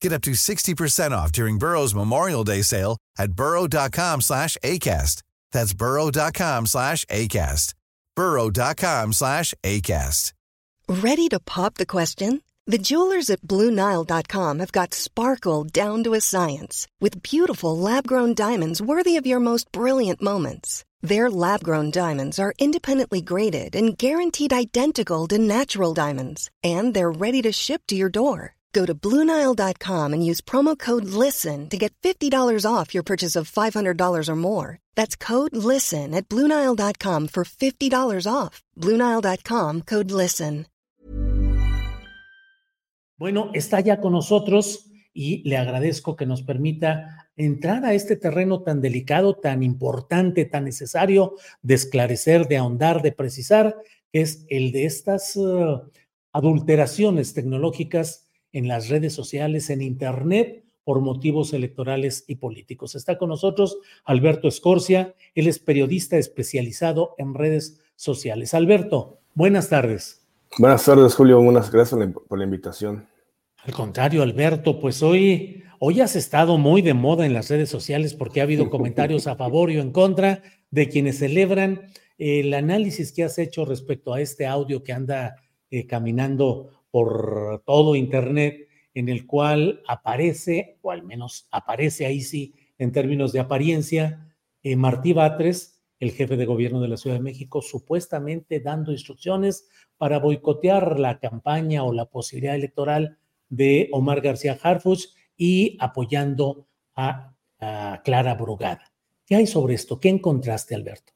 Get up to 60% off during Burrow's Memorial Day sale at burrow.com slash ACAST. That's burrow.com slash ACAST. burrow.com slash ACAST. Ready to pop the question? The jewelers at BlueNile.com have got sparkle down to a science with beautiful lab-grown diamonds worthy of your most brilliant moments. Their lab grown diamonds are independently graded and guaranteed identical to natural diamonds, and they're ready to ship to your door. Go to Bluenile.com and use promo code LISTEN to get $50 off your purchase of $500 or more. That's code LISTEN at Bluenile.com for $50 off. Bluenile.com code LISTEN. Bueno, está ya con nosotros y le agradezco que nos permita entrar a este terreno tan delicado, tan importante, tan necesario de esclarecer, de ahondar, de precisar, que es el de estas uh, adulteraciones tecnológicas en las redes sociales, en Internet, por motivos electorales y políticos. Está con nosotros Alberto Escorcia, él es periodista especializado en redes sociales. Alberto, buenas tardes. Buenas tardes, Julio. Buenas gracias por la invitación. Al contrario, Alberto, pues hoy, hoy has estado muy de moda en las redes sociales porque ha habido comentarios a favor y en contra de quienes celebran el análisis que has hecho respecto a este audio que anda eh, caminando por todo Internet, en el cual aparece, o al menos aparece ahí sí, en términos de apariencia, eh, Martí Batres, el jefe de gobierno de la Ciudad de México, supuestamente dando instrucciones para boicotear la campaña o la posibilidad electoral de Omar García Harfuch y apoyando a, Clara Brugada. ¿Qué hay sobre esto? ¿Qué encontraste, Alberto?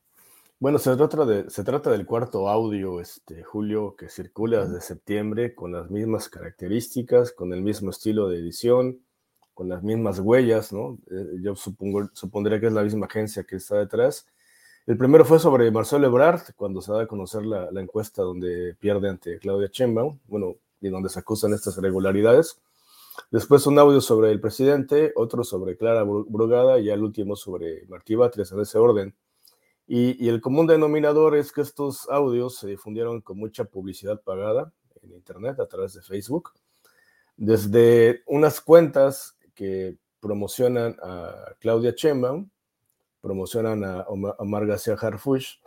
Bueno, se trata, de, se trata del cuarto audio, este, Julio, que circula desde septiembre con las mismas características, con el mismo estilo de edición, con las mismas huellas, ¿no? Eh, yo supongo, supondría que es la misma agencia que está detrás. El primero fue sobre Marcelo Ebrard, cuando se da a conocer la, la encuesta donde pierde ante Claudia Sheinbaum. Bueno, y donde se acusan estas irregularidades. Después un audio sobre el presidente, otro sobre Clara Brugada y el último sobre Martí Batres en ese orden. Y, el común denominador es que estos audios se difundieron con mucha publicidad pagada en Internet a través de Facebook, desde unas cuentas que promocionan a Claudia Sheinbaum, promocionan a Omar García Harfuch,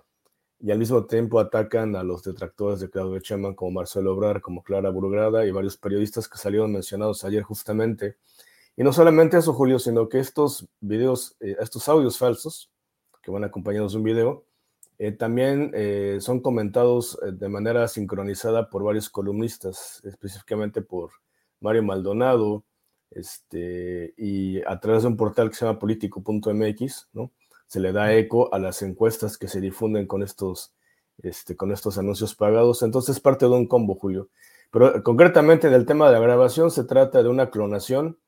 y al mismo tiempo atacan a los detractores de Claudio Sheinbaum como Marcelo Obrar, como Clara Burgrada y varios periodistas que salieron mencionados ayer justamente. Y no solamente eso, Julio, sino que estos videos, eh, estos audios falsos, que van acompañados de un video, eh, también eh, son comentados de manera sincronizada por varios columnistas, específicamente por Mario Maldonado, este, y a través de un portal que se llama político.mx, ¿no? se le da eco a las encuestas que se difunden con estos, este, con estos anuncios pagados. Entonces, parte de un combo, Julio. Pero eh, concretamente en el tema de la grabación se trata de una clonación,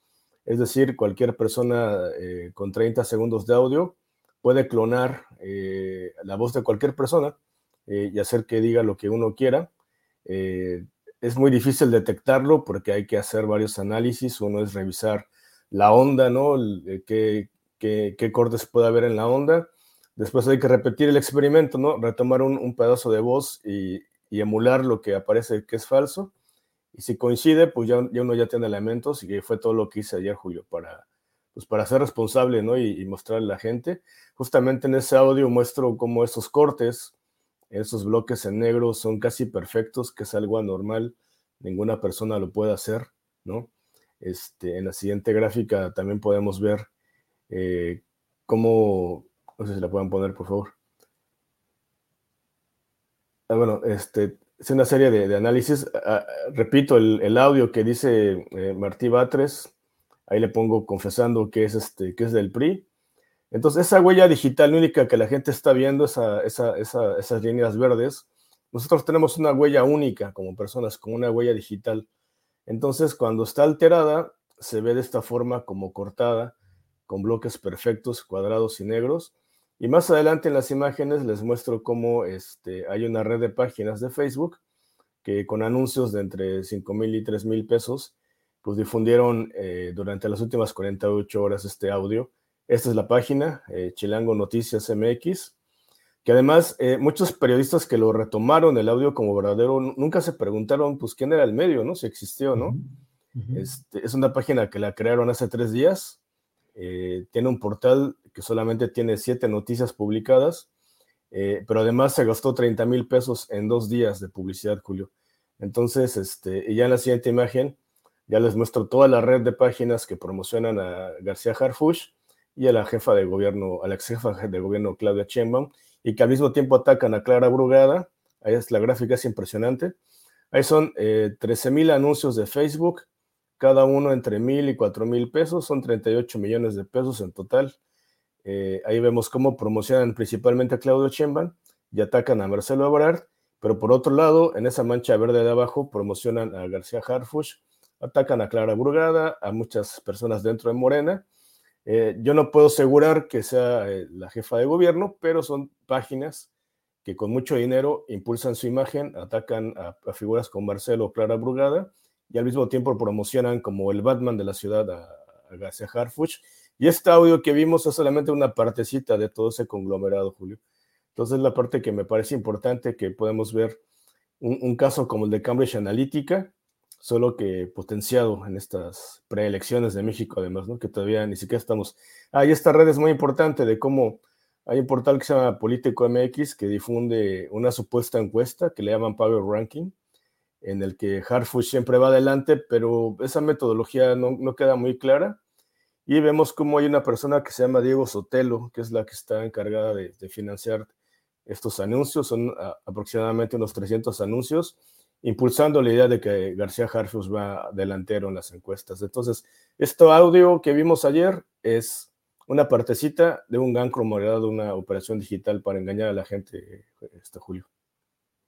es decir, cualquier persona eh, con 30 segundos de audio puede clonar eh, la voz de cualquier persona y hacer que diga lo que uno quiera. es muy difícil detectarlo porque hay que hacer varios análisis. Uno es revisar la onda, ¿no? qué, qué, cortes puede haber en la onda. Después hay que repetir el experimento, ¿no? Retomar un, pedazo de voz y, emular lo que aparece que es falso. Y si coincide, pues ya, uno ya tiene elementos y fue todo lo que hice ayer, Julio, para, pues para ser responsable, ¿no? Y, y mostrarle a la gente. Justamente en ese audio muestro cómo esos cortes, esos bloques en negro son casi perfectos, que es algo anormal, ninguna persona lo puede hacer, ¿no? Este, en la siguiente gráfica también podemos ver eh, cómo, no sé si la pueden poner, por favor. Ah, bueno, este, es una serie de, análisis. Ah, repito, el, audio que dice eh, Martí Batres, ahí le pongo confesando que es, este, que es del PRI. Entonces, esa huella digital única que la gente está viendo, esa, esas líneas verdes, nosotros tenemos una huella única como personas, con una huella digital. Entonces, cuando está alterada, se ve de esta forma como cortada, con bloques perfectos, cuadrados y negros. Y más adelante en las imágenes les muestro cómo este, hay una red de páginas de Facebook que con anuncios de entre 5 mil y 3 mil pesos, pues difundieron eh, durante las últimas 48 horas este audio. Esta es la página, eh, Chilango Noticias MX, que además eh, muchos periodistas que lo retomaron el audio como verdadero nunca se preguntaron pues quién era el medio, ¿no? Si existió, ¿no? este, es una página que la crearon hace tres días, tiene un portal que solamente tiene siete noticias publicadas, pero además se gastó 30 mil pesos en dos días de publicidad, Julio. Entonces, este, y ya en la siguiente imagen, ya les muestro toda la red de páginas que promocionan a García Harfush y a la jefa de gobierno, a la ex jefa de gobierno Claudia Sheinbaum, y que al mismo tiempo atacan a Clara Brugada. Ahí es la gráfica, es impresionante. Ahí son eh, 13 mil anuncios de Facebook, cada uno entre mil y cuatro mil pesos, son 38 millones de pesos en total. Eh, ahí vemos cómo promocionan principalmente a Claudia Sheinbaum y atacan a Marcelo Ebrard pero por otro lado, en esa mancha verde de abajo promocionan a García Harfush, atacan a Clara Burgada, a muchas personas dentro de Morena. Eh, yo no puedo asegurar que sea eh, la jefa de gobierno, pero son páginas que con mucho dinero impulsan su imagen, atacan a, figuras como Marcelo o Clara Brugada y al mismo tiempo promocionan como el Batman de la ciudad a, a García Harfuch. Y este audio que vimos es solamente una partecita de todo ese conglomerado, Julio. Entonces, la parte que me parece importante que podemos ver un, caso como el de Cambridge Analytica, solo que potenciado en estas preelecciones de México, además, ¿no? que todavía ni siquiera estamos. Ah, y esta red es muy importante de cómo hay un portal que se llama Político MX que difunde una supuesta encuesta que le llaman Power Ranking, en el que Harfush siempre va adelante, pero esa metodología no, no queda muy clara. Y vemos cómo hay una persona que se llama Diego Sotelo, que es la que está encargada de, de financiar estos anuncios, son ah, aproximadamente unos 300 anuncios, impulsando la idea de que García Harfus va delantero en las encuestas. Entonces, este audio que vimos ayer es una partecita de un gran de una operación digital para engañar a la gente, este Julio.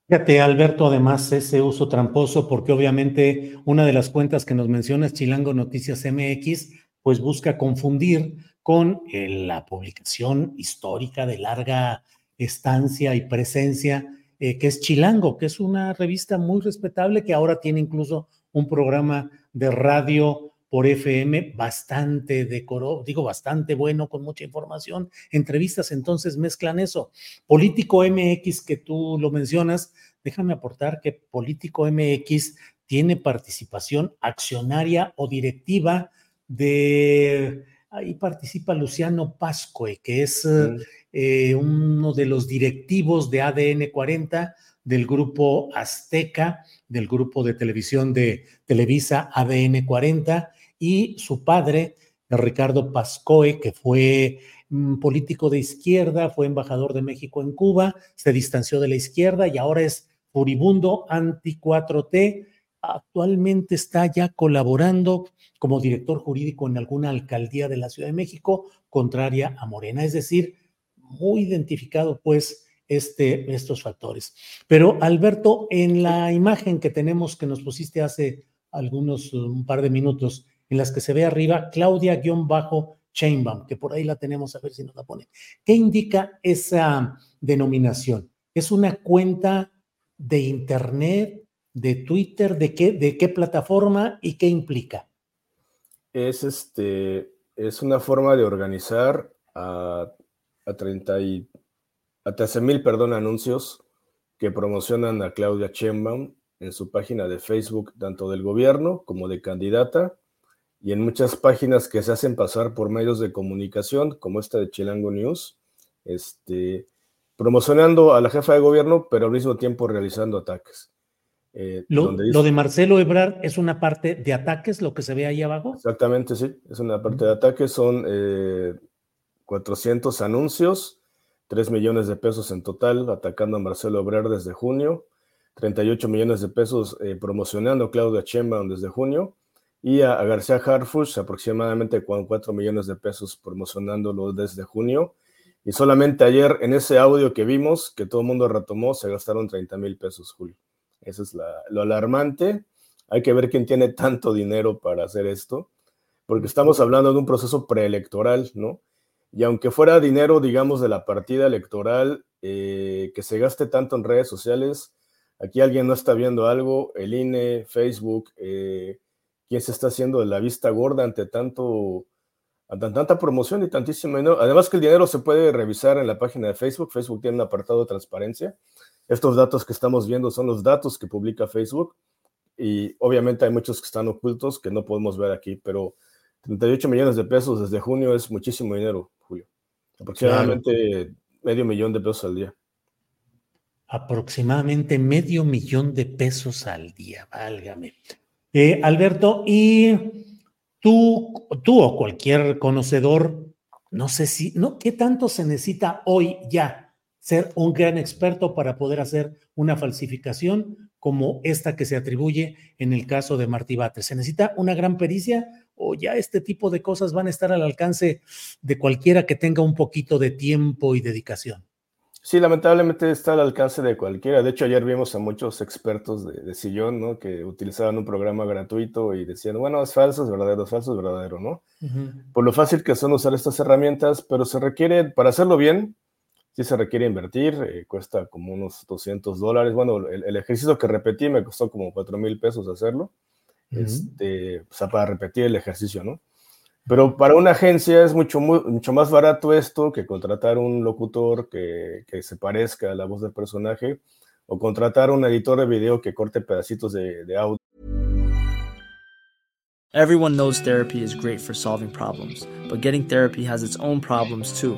Fíjate, Alberto, además ese uso tramposo, porque obviamente una de las cuentas que nos mencionas, Chilango Noticias MX, pues busca confundir con eh, la publicación histórica de larga estancia y presencia, eh, que es Chilango, que es una revista muy respetable que ahora tiene incluso un programa de radio por FM bastante decoro, digo bastante bueno, con mucha información, entrevistas, entonces mezclan eso. Político MX, que tú lo mencionas, déjame aportar que Político MX tiene participación accionaria o directiva de, ahí participa Luciano Pascoe, que es mm. Eh, uno de los directivos de ADN 40 del grupo Azteca, del grupo de televisión de Televisa ADN 40, y su padre, Ricardo Pascoe, que fue mm, político de izquierda, fue embajador de México en Cuba, se distanció de la izquierda y ahora es furibundo anti-4T. Actualmente está ya colaborando como director jurídico en alguna alcaldía de la Ciudad de México contraria a Morena. Es decir, muy identificado pues este, estos factores. Pero Alberto, en la imagen que tenemos que nos pusiste hace algunos, un par de minutos, en las que se ve arriba Claudia-Chainbaum, que por ahí la tenemos, a ver si nos la pone. ¿Qué indica esa denominación? ¿Es una cuenta de Internet, de Twitter, de qué, de qué plataforma y qué implica? Es, este, es una forma de organizar a a 30 y a 13 mil, perdón, anuncios que promocionan a Claudia Sheinbaum en su página de Facebook, tanto del gobierno como de candidata, y en muchas páginas que se hacen pasar por medios de comunicación, como esta de Chilango News, este, promocionando a la jefa de gobierno, pero al mismo tiempo realizando ataques. Eh, lo, de Marcelo Ebrard es una parte de ataques, lo que se ve ahí abajo. Exactamente, sí, es una parte de ataques, son eh, 400 anuncios, 3 millones de pesos en total, atacando a Marcelo Obrer desde junio, 38 millones de pesos eh, promocionando a Claudia Sheinbaum desde junio, y a, García Harfush aproximadamente 4 millones de pesos promocionándolo desde junio. Y solamente ayer en ese audio que vimos, que todo el mundo retomó, se gastaron 30 mil pesos, Julio. Eso es lo alarmante. Hay que ver quién tiene tanto dinero para hacer esto porque estamos hablando de un proceso preelectoral, ¿no? Y aunque fuera dinero, digamos, de la partida electoral, eh, que se gaste tanto en redes sociales, aquí alguien no está viendo algo, el INE, Facebook, eh, ¿quién se está haciendo de la vista gorda ante tanto, ante tanta promoción y tantísimo dinero? Además que el dinero se puede revisar en la página de Facebook, Facebook tiene un apartado de transparencia. Estos datos que estamos viendo son los datos que publica Facebook y obviamente hay muchos que están ocultos que no podemos ver aquí, pero 38 millones de pesos desde junio es muchísimo dinero, Julio. Aproximadamente medio millón de pesos al día. Aproximadamente medio millón de pesos al día, válgame. Eh, Alberto, y tú, tú o cualquier conocedor, no sé si, no, ¿qué tanto se necesita hoy ya ser un gran experto para poder hacer una falsificación como esta que se atribuye en el caso de Martí Batres? ¿Se necesita una gran pericia o ya este tipo de cosas van a estar al alcance de cualquiera que tenga un poquito de tiempo y dedicación? Sí, lamentablemente está al alcance de cualquiera. De hecho, ayer vimos a muchos expertos de, sillón, ¿no? Que utilizaban un programa gratuito y decían, bueno, es falso, es verdadero, es falso, es verdadero, ¿no? Por lo fácil que son usar estas herramientas, pero se requiere, para hacerlo bien, sí se requiere invertir, eh, cuesta como unos 200 dólares. Bueno, el, el, ejercicio que repetí me costó como 4 mil pesos hacerlo este, o sea, para repetir el ejercicio, ¿no? Pero para una agencia es mucho, mucho más barato esto que contratar un locutor que, que, se parezca a la voz del personaje o contratar un editor de video que corte pedacitos de, de audio. Everyone knows therapy is great for solving problems, but getting therapy has its own problems too,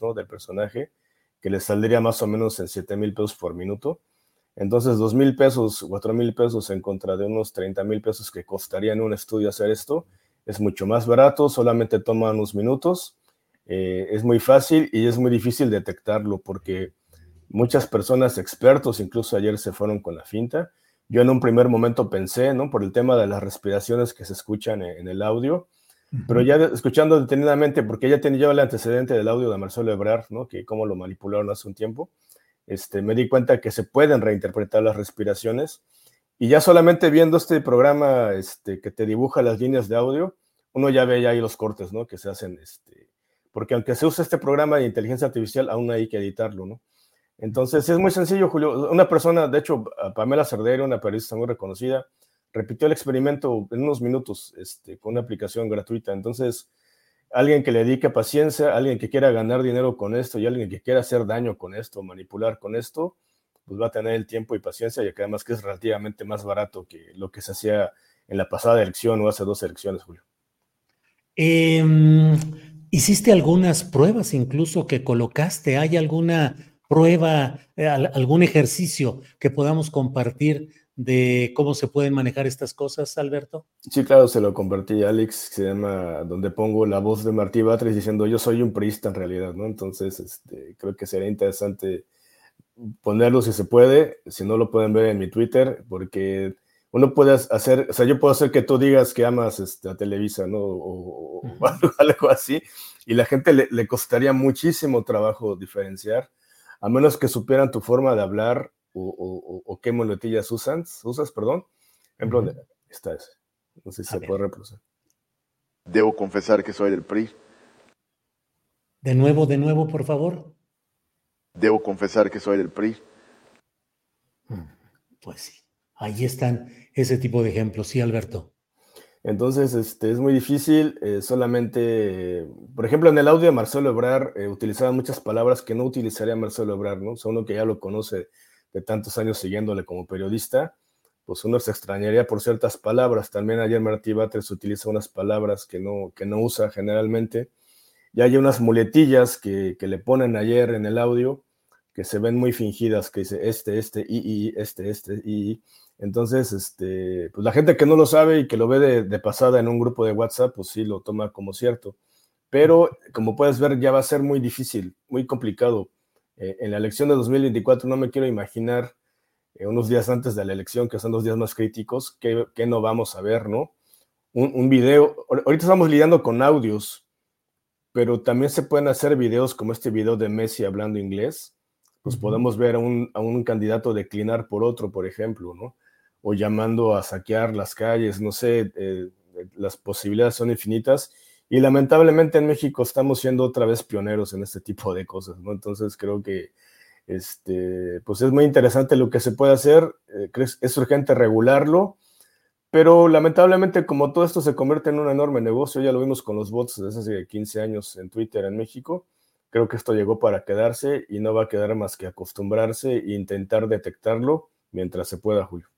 ¿No? del personaje, que le saldría más o menos en 7 mil pesos por minuto. Entonces, dos mil pesos, cuatro mil pesos en contra de unos 30 mil pesos que costaría en un estudio hacer esto, es mucho más barato, solamente toma unos minutos, eh, es muy fácil y es muy difícil detectarlo porque muchas personas expertos, incluso ayer se fueron con la finta. Yo en un primer momento pensé, ¿no? Por el tema de las respiraciones que se escuchan en, el audio, pero ya escuchando detenidamente, porque ya tenía el antecedente del audio de Marcelo Ebrard, ¿no? Que cómo lo manipularon hace un tiempo este, me di cuenta que se pueden reinterpretar las respiraciones. Y ya solamente viendo este programa este, que te dibuja las líneas de audio, uno ya ve ahí los cortes, ¿no? Que se hacen, este, porque aunque se use este programa de inteligencia artificial, aún hay que editarlo, ¿no? Entonces es muy sencillo, Julio. Una persona, de hecho, Pamela Cerdero, una periodista muy reconocida, repitió el experimento en unos minutos este, con una aplicación gratuita. Entonces, alguien que le dedique paciencia, alguien que quiera ganar dinero con esto y alguien que quiera hacer daño con esto, manipular con esto, pues va a tener el tiempo y paciencia y que además que es relativamente más barato que lo que se hacía en la pasada elección o hace dos elecciones, Julio. Em, ¿Hiciste algunas pruebas incluso que colocaste? ¿Hay alguna prueba, eh, algún ejercicio que podamos compartir de cómo se pueden manejar estas cosas, Alberto? Sí, claro, se lo compartí a Alex, se llama, donde pongo la voz de Martí Batres diciendo yo soy un priista en realidad, ¿no? Entonces, este, creo que sería interesante ponerlo si se puede, si no lo pueden ver en mi Twitter, porque uno puede hacer, o sea, yo puedo hacer que tú digas que amas este, a Televisa, ¿no? O, algo así, y la gente le, le costaría muchísimo trabajo diferenciar, a menos que supieran tu forma de hablar o, qué muletillas usas, usas, perdón. Ejemplo, uh esta es. No sé si se puede reproducir. Debo confesar que soy del PRI. De nuevo, de nuevo, por favor. Debo confesar que soy del PRI. Mm, pues sí, ahí están ese tipo de ejemplos, sí, Alberto. Entonces, este, es muy difícil. Eh, solamente, por ejemplo, en el audio de Marcelo Ebrar eh, utilizaba muchas palabras que no utilizaría Marcelo Ebrar, ¿no? O sea, uno que ya lo conoce de tantos años siguiéndole como periodista, pues uno se extrañaría por ciertas palabras. También ayer Martí Batres utiliza unas palabras que no, que no usa generalmente. Y hay unas muletillas que, que le ponen ayer en el audio que se ven muy fingidas, que dice este, este, y, y, este, este, y. Entonces, este, pues la gente que no lo sabe y que lo ve de, pasada en un grupo de WhatsApp, pues sí lo toma como cierto. Pero como puedes ver, ya va a ser muy difícil, muy complicado. Eh, en la elección de 2024 no me quiero imaginar eh, unos días antes de la elección, que son los días más críticos, que, no vamos a ver, ¿no? Un, un, video, ahorita estamos lidiando con audios, pero también se pueden hacer videos como este video de Messi hablando inglés, pues podemos ver a un, a un, candidato declinar por otro, por ejemplo, ¿no? O llamando a saquear las calles, no sé, eh, las posibilidades son infinitas. Y lamentablemente en México estamos siendo otra vez pioneros en este tipo de cosas, ¿no? Entonces creo que este, pues es muy interesante lo que se puede hacer, eh, es urgente regularlo, pero lamentablemente como todo esto se convierte en un enorme negocio, ya lo vimos con los bots desde hace 15 años en Twitter en México, Creo que esto llegó para quedarse y no va a quedar más que acostumbrarse e intentar detectarlo mientras se pueda, Julio.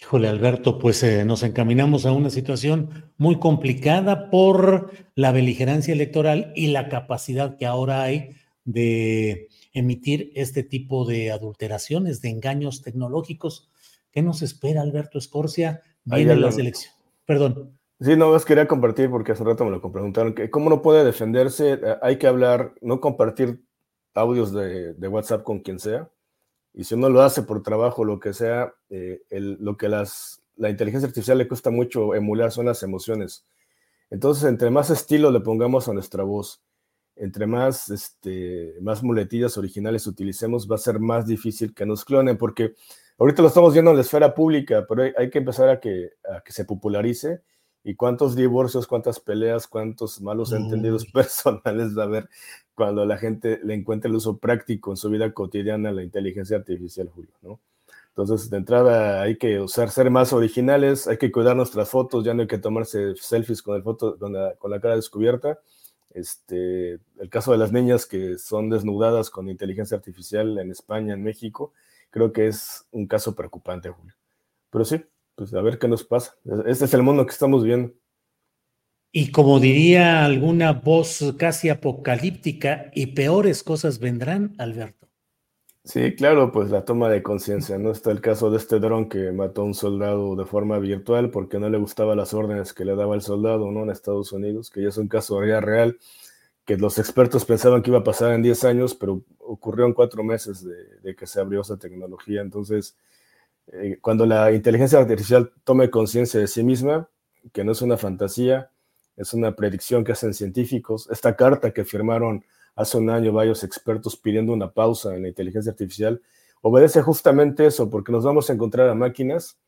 Híjole, Alberto, pues eh, nos encaminamos a una situación muy complicada por la beligerancia electoral y la capacidad que ahora hay de emitir este tipo de adulteraciones, de engaños tecnológicos. ¿Qué nos espera, Alberto Escorcia? Viene la selección. Perdón. Sí, no, más quería compartir porque hace rato me lo preguntaron, que cómo no puede defenderse, eh, hay que hablar, no compartir audios de, WhatsApp con quien sea, y si uno lo hace por trabajo, lo que sea, eh, lo que las, la inteligencia artificial le cuesta mucho emular son las emociones. Entonces, entre más estilo le pongamos a nuestra voz, entre más, este, más muletillas originales utilicemos, va a ser más difícil que nos clonen, porque ahorita lo estamos viendo en la esfera pública, pero hay, hay que empezar a que, a que se popularice y cuántos divorcios, cuántas peleas, cuántos malos entendidos personales va a haber cuando la gente le encuentre el uso práctico en su vida cotidiana la inteligencia artificial, Julio, ¿no? Entonces, de entrada hay que usar, ser más originales, hay que cuidar nuestras fotos, ya no hay que tomarse selfies con, el foto, la, con la cara descubierta. Este, el caso de las niñas que son desnudadas con inteligencia artificial en España, en México, creo que es un caso preocupante, Julio. Pero sí, pues a ver qué nos pasa. Este es el mundo que estamos viendo. Y como diría alguna voz casi apocalíptica, y peores cosas vendrán, Alberto. Sí, claro, pues la toma de conciencia, ¿no? Está el caso de este dron que mató a un soldado de forma virtual porque no le gustaban las órdenes que le daba el soldado, ¿no? En Estados Unidos, que ya es un caso real, real, que los expertos pensaban que iba a pasar en 10 años, pero ocurrió en cuatro meses de, de que se abrió esa tecnología. Entonces, eh, cuando la inteligencia artificial tome conciencia de sí misma, que no es una fantasía, es una predicción que hacen científicos. Esta carta que firmaron hace un año varios expertos pidiendo una pausa en la inteligencia artificial obedece justamente eso, porque nos vamos a encontrar a máquinas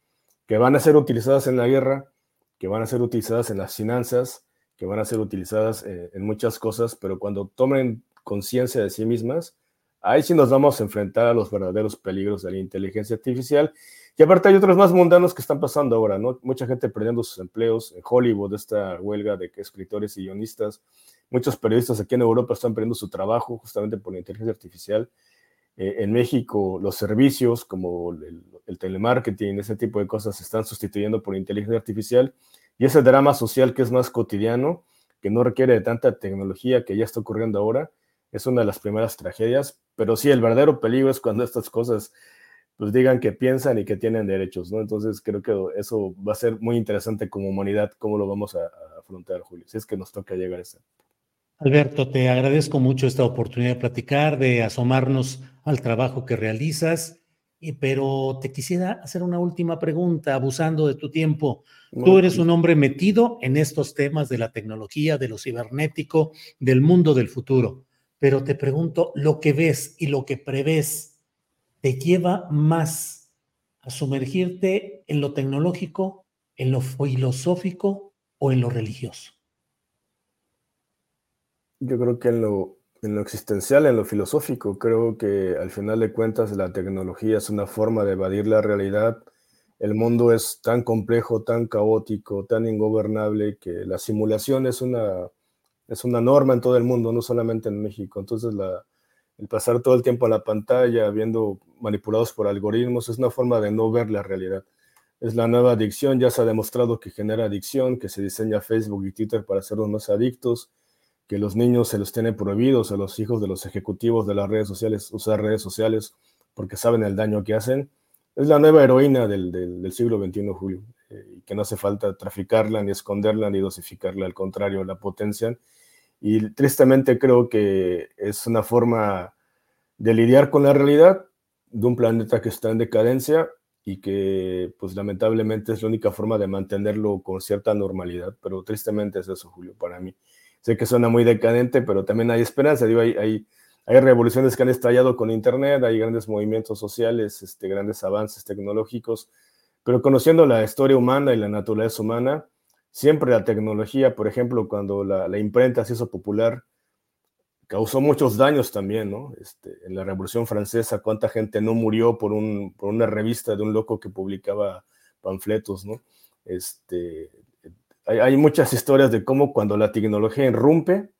que van a ser utilizadas en la guerra, que van a ser utilizadas en las finanzas, que van a ser utilizadas eh, en muchas cosas, pero cuando tomen conciencia de sí mismas, Ahí sí nos vamos a enfrentar a los verdaderos peligros de la inteligencia artificial. Y aparte hay otros más mundanos que están pasando ahora, ¿no? Mucha gente perdiendo sus empleos en Hollywood, esta huelga de escritores y guionistas. Muchos periodistas aquí en Europa están perdiendo su trabajo justamente por la inteligencia artificial. Eh, en México, los servicios como el, el, telemarketing, ese tipo de cosas se están sustituyendo por inteligencia artificial. Y ese drama social que es más cotidiano, que no requiere de tanta tecnología que ya está ocurriendo ahora, es una de las primeras tragedias, pero sí, el verdadero peligro es cuando estas cosas pues digan que piensan y que tienen derechos, ¿no? Entonces creo que eso va a ser muy interesante como humanidad, cómo lo vamos a, afrontar, Julio, si es que nos toca llegar a ese. Alberto, te agradezco mucho esta oportunidad de platicar, de asomarnos al trabajo que realizas, y, pero te quisiera hacer una última pregunta, abusando de tu tiempo. Tú eres un hombre metido en estos temas de la tecnología, de lo cibernético, del mundo del futuro pero te pregunto, lo que ves y lo que prevés, ¿te lleva más a sumergirte en lo tecnológico, en lo filosófico o en lo religioso? Yo creo que en lo, en lo existencial, en lo filosófico, creo que al final de cuentas la tecnología es una forma de evadir la realidad el mundo es tan complejo, tan caótico, tan ingobernable, que la simulación es una, es una norma en todo el mundo, no solamente en México. Entonces, la, el pasar todo el tiempo en la pantalla, viendo manipulados por algoritmos, es una forma de no ver la realidad. Es la nueva adicción, ya se ha demostrado que genera adicción, que se diseña Facebook y Twitter para hacernos más adictos, que los niños se los tienen prohibidos a los hijos de los ejecutivos de las redes sociales usar redes sociales porque saben el daño que hacen es la nueva heroína del, del, siglo XXI, Julio, eh, y que no hace falta traficarla, ni esconderla, ni dosificarla, al contrario, la potencian. Y tristemente creo que es una forma de lidiar con la realidad de un planeta que está en decadencia y que, pues lamentablemente, es la única forma de mantenerlo con cierta normalidad, pero tristemente es eso, Julio, para mí. Sé que suena muy decadente, pero también hay esperanza, digo, hay, hay revoluciones que han estallado con Internet, hay grandes movimientos sociales, este, grandes avances tecnológicos, pero conociendo la historia humana y la naturaleza humana, siempre la tecnología, por ejemplo, cuando la, imprenta se hizo popular, causó muchos daños también, ¿no? Este, en la Revolución Francesa, cuánta gente no murió por, un, por una revista de un loco que publicaba panfletos, ¿no? Este, hay, muchas historias de cómo cuando la tecnología irrumpe,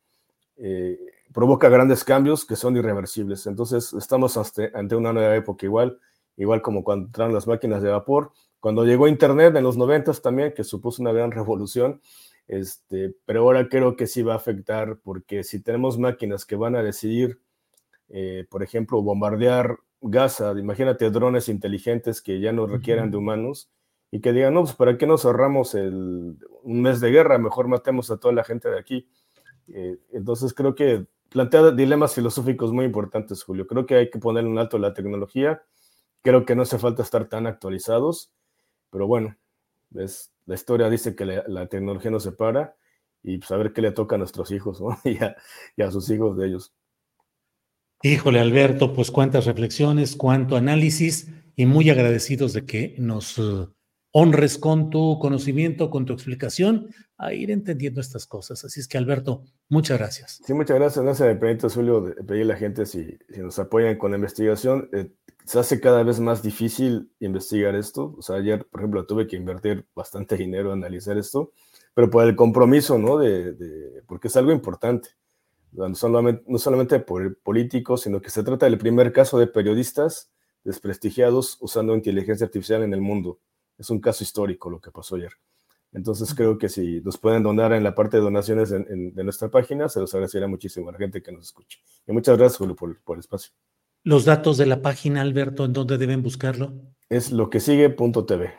eh, provoca grandes cambios que son irreversibles. Entonces, estamos ante una nueva época igual, igual como cuando entraron las máquinas de vapor, cuando llegó Internet en los 90 también, que supuso una gran revolución, este, pero ahora creo que sí va a afectar porque si tenemos máquinas que van a decidir, eh, por ejemplo, bombardear Gaza, imagínate drones inteligentes que ya no requieran de humanos y que digan, no, pues para qué nos ahorramos el, un mes de guerra, mejor matemos a toda la gente de aquí. Eh, entonces creo que plantea dilemas filosóficos muy importantes, Julio. Creo que hay que poner un alto a la tecnología. Creo que no hace falta estar tan actualizados, pero bueno, es, la historia dice que la, tecnología nos separa y saber pues, qué le toca a nuestros hijos y, a, sus hijos de ellos. Híjole, Alberto, pues cuántas reflexiones, cuánto análisis y muy agradecidos de que nos eh, honres con tu conocimiento, con tu explicación, a ir entendiendo estas cosas. Así es que, Alberto, muchas gracias. Sí, muchas gracias. No se me permite, Julio, de pedir a la gente si, si nos apoyan con la investigación. Eh, se hace cada vez más difícil investigar esto. O sea, ayer, por ejemplo, tuve que invertir bastante dinero en analizar esto, pero por el compromiso, ¿no? De, de porque es algo importante. No solamente, no solamente por políticos, sino que se trata del primer caso de periodistas desprestigiados usando inteligencia artificial en el mundo es un caso histórico lo que pasó ayer. Entonces creo que si nos pueden donar en la parte de donaciones de nuestra página, se los agradecería muchísimo a la gente que nos escuche. Y muchas gracias, Julio, por, por el espacio. Los datos de la página, Alberto, ¿en dónde deben buscarlo? Es lo que sigue.tv.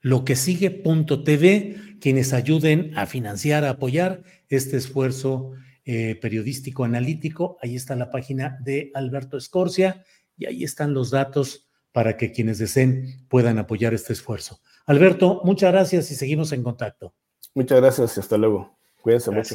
Lo que sigue.tv, quienes ayuden a financiar, a apoyar este esfuerzo eh, periodístico analítico. Ahí está la página de Alberto Escorcia y ahí están los datos para que quienes deseen puedan apoyar este esfuerzo. Alberto, muchas gracias y seguimos en contacto. Muchas gracias y hasta luego. Cuídense mucho.